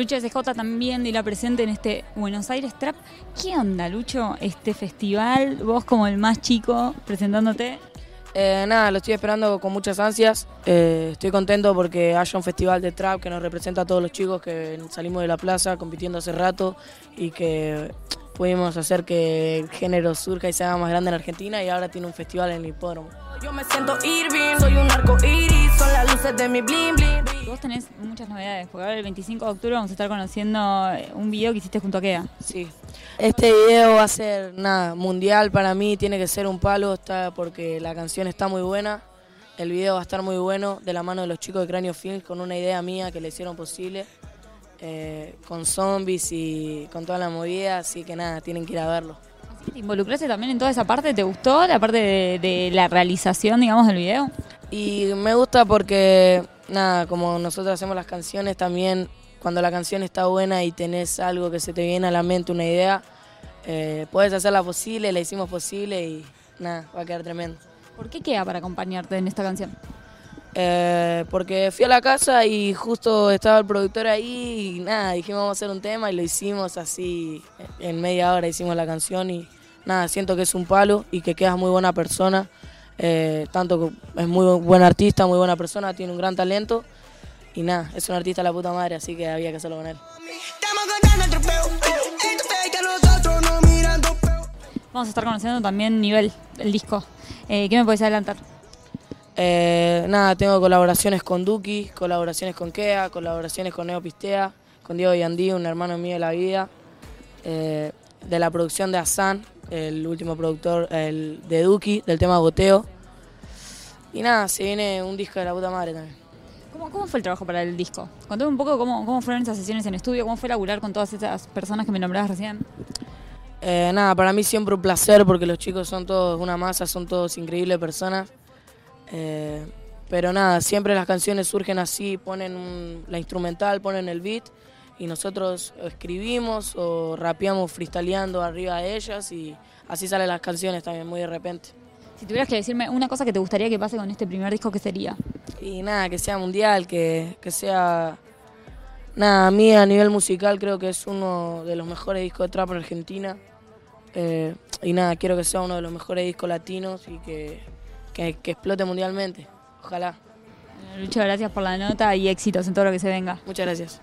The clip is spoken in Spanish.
Lucho SJ también de la presente en este Buenos Aires Trap. ¿Qué onda, Lucho, este festival? Vos como el más chico presentándote. Eh, nada, lo estoy esperando con muchas ansias. Eh, estoy contento porque haya un festival de trap que nos representa a todos los chicos que salimos de la plaza compitiendo hace rato y que pudimos hacer que el género surja y se haga más grande en Argentina y ahora tiene un festival en el hipódromo. Yo me siento Irving, soy un arco iris, son las luces de mi bling bling. Vos tenés muchas novedades, porque ahora el 25 de octubre vamos a estar conociendo eh, un video que hiciste junto a Kea. Sí. Este video va a ser nada, mundial para mí, tiene que ser un palo, está porque la canción está muy buena. El video va a estar muy bueno, de la mano de los chicos de Cráneo Films, con una idea mía que le hicieron posible, eh, con zombies y con toda la movida, así que nada, tienen que ir a verlo. ¿Te involucraste también en toda esa parte? ¿Te gustó la parte de, de la realización, digamos, del video? Y me gusta porque, nada, como nosotros hacemos las canciones, también cuando la canción está buena y tenés algo que se te viene a la mente, una idea, eh, puedes hacerla posible, la hicimos posible y nada, va a quedar tremendo. ¿Por qué Kea para acompañarte en esta canción? Eh, porque fui a la casa y justo estaba el productor ahí y nada, dijimos vamos a hacer un tema y lo hicimos así, en media hora hicimos la canción y nada, siento que es un palo y que quedas muy buena persona, eh, tanto que es muy buen artista, muy buena persona, tiene un gran talento y nada, es un artista de la puta madre, así que había que hacerlo con él. Vamos a estar conociendo también Nivel, el disco. Eh, ¿Qué me puedes adelantar? Eh, nada, tengo colaboraciones con Duki, colaboraciones con Kea, colaboraciones con Neo Pistea, con Diego Yandí, un hermano mío de la vida, eh, de la producción de Asan, el último productor el de Duki, del tema Goteo. Y nada, se viene un disco de la puta madre también. ¿Cómo, cómo fue el trabajo para el disco? Contame un poco cómo, cómo fueron esas sesiones en estudio, cómo fue laburar con todas esas personas que me nombrabas recién. Eh, nada, para mí siempre un placer porque los chicos son todos una masa, son todos increíbles personas. Eh, pero nada, siempre las canciones surgen así, ponen un- la instrumental, ponen el beat y nosotros escribimos o rapeamos freestyleando arriba de ellas y así salen las canciones también muy de repente. Si tuvieras que decirme una cosa que te gustaría que pase con este primer disco, ¿qué sería? Y nada, que sea mundial, que, que sea... Nada, a mí a nivel musical creo que es uno de los mejores discos de trap en Argentina. Eh, y nada, quiero que sea uno de los mejores discos latinos y que, que, que explote mundialmente. Ojalá. Lucho, gracias por la nota y éxitos en todo lo que se venga. Muchas gracias.